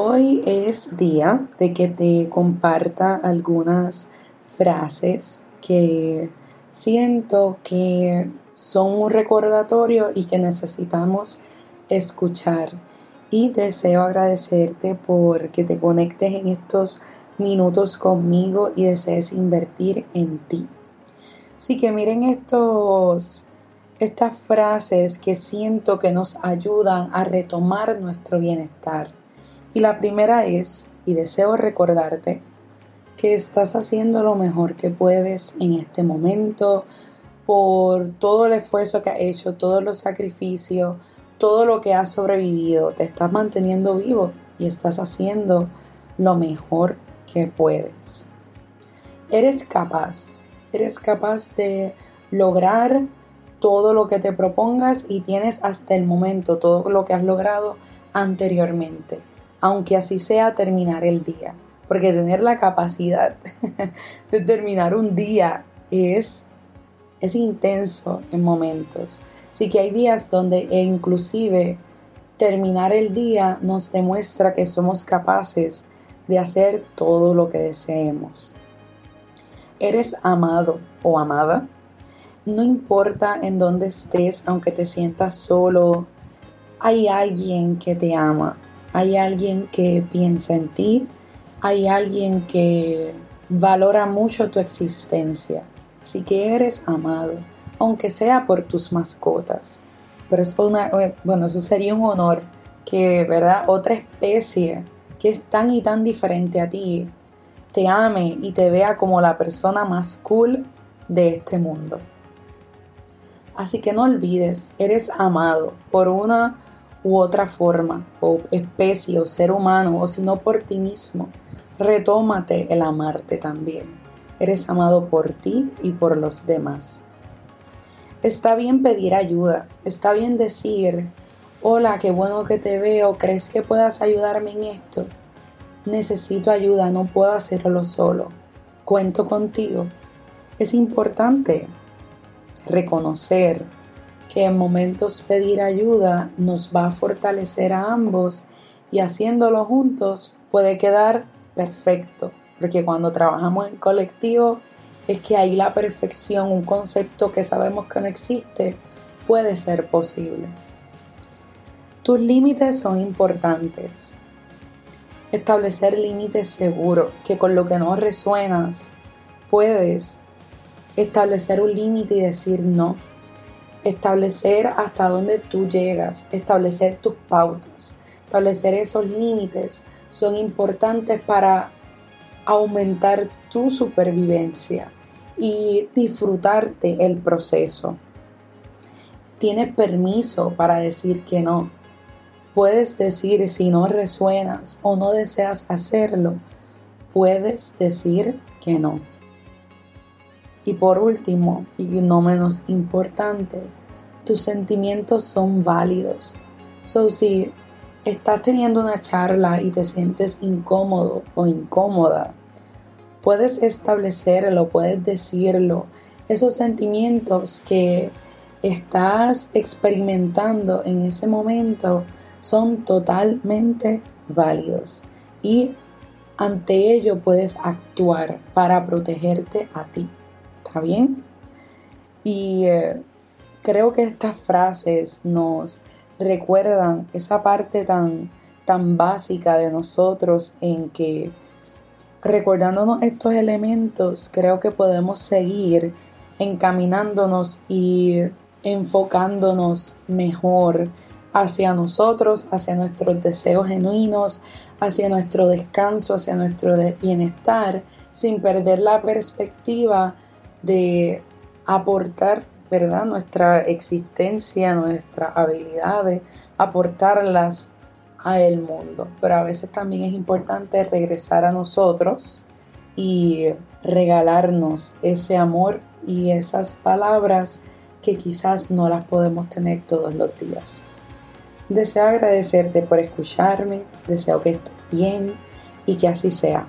Hoy es día de que te comparta algunas frases que siento que son un recordatorio y que necesitamos escuchar. Y deseo agradecerte por que te conectes en estos minutos conmigo y desees invertir en ti. Así que miren estos estas frases que siento que nos ayudan a retomar nuestro bienestar. Y la primera es, y deseo recordarte, que estás haciendo lo mejor que puedes en este momento por todo el esfuerzo que has hecho, todos los sacrificios, todo lo que has sobrevivido. Te estás manteniendo vivo y estás haciendo lo mejor que puedes. Eres capaz, eres capaz de lograr todo lo que te propongas y tienes hasta el momento todo lo que has logrado anteriormente aunque así sea terminar el día. Porque tener la capacidad de terminar un día es, es intenso en momentos. Así que hay días donde inclusive terminar el día nos demuestra que somos capaces de hacer todo lo que deseemos. Eres amado o amada. No importa en dónde estés, aunque te sientas solo, hay alguien que te ama hay alguien que piensa en ti, hay alguien que valora mucho tu existencia. Así que eres amado, aunque sea por tus mascotas. Pero es una, eh, bueno, eso sería un honor que, ¿verdad? Otra especie que es tan y tan diferente a ti te ame y te vea como la persona más cool de este mundo. Así que no olvides, eres amado por una u otra forma, o especie, o ser humano, o si no por ti mismo. Retómate el amarte también. Eres amado por ti y por los demás. Está bien pedir ayuda, está bien decir, hola, qué bueno que te veo, ¿crees que puedas ayudarme en esto? Necesito ayuda, no puedo hacerlo solo. Cuento contigo. Es importante reconocer que en momentos pedir ayuda nos va a fortalecer a ambos y haciéndolo juntos puede quedar perfecto, porque cuando trabajamos en colectivo es que ahí la perfección, un concepto que sabemos que no existe, puede ser posible. Tus límites son importantes. Establecer límites seguros, que con lo que no resuenas, puedes establecer un límite y decir no establecer hasta dónde tú llegas, establecer tus pautas, establecer esos límites son importantes para aumentar tu supervivencia y disfrutarte el proceso. Tienes permiso para decir que no. Puedes decir si no resuenas o no deseas hacerlo. Puedes decir que no. Y por último, y no menos importante, tus sentimientos son válidos. So, si estás teniendo una charla y te sientes incómodo o incómoda, puedes establecerlo, puedes decirlo. Esos sentimientos que estás experimentando en ese momento son totalmente válidos y ante ello puedes actuar para protegerte a ti. ¿Está bien? Y eh, creo que estas frases nos recuerdan esa parte tan, tan básica de nosotros en que recordándonos estos elementos creo que podemos seguir encaminándonos y enfocándonos mejor hacia nosotros, hacia nuestros deseos genuinos, hacia nuestro descanso, hacia nuestro bienestar, sin perder la perspectiva de aportar, ¿verdad? Nuestra existencia, nuestras habilidades, aportarlas a el mundo. Pero a veces también es importante regresar a nosotros y regalarnos ese amor y esas palabras que quizás no las podemos tener todos los días. Deseo agradecerte por escucharme, deseo que estés bien y que así sea.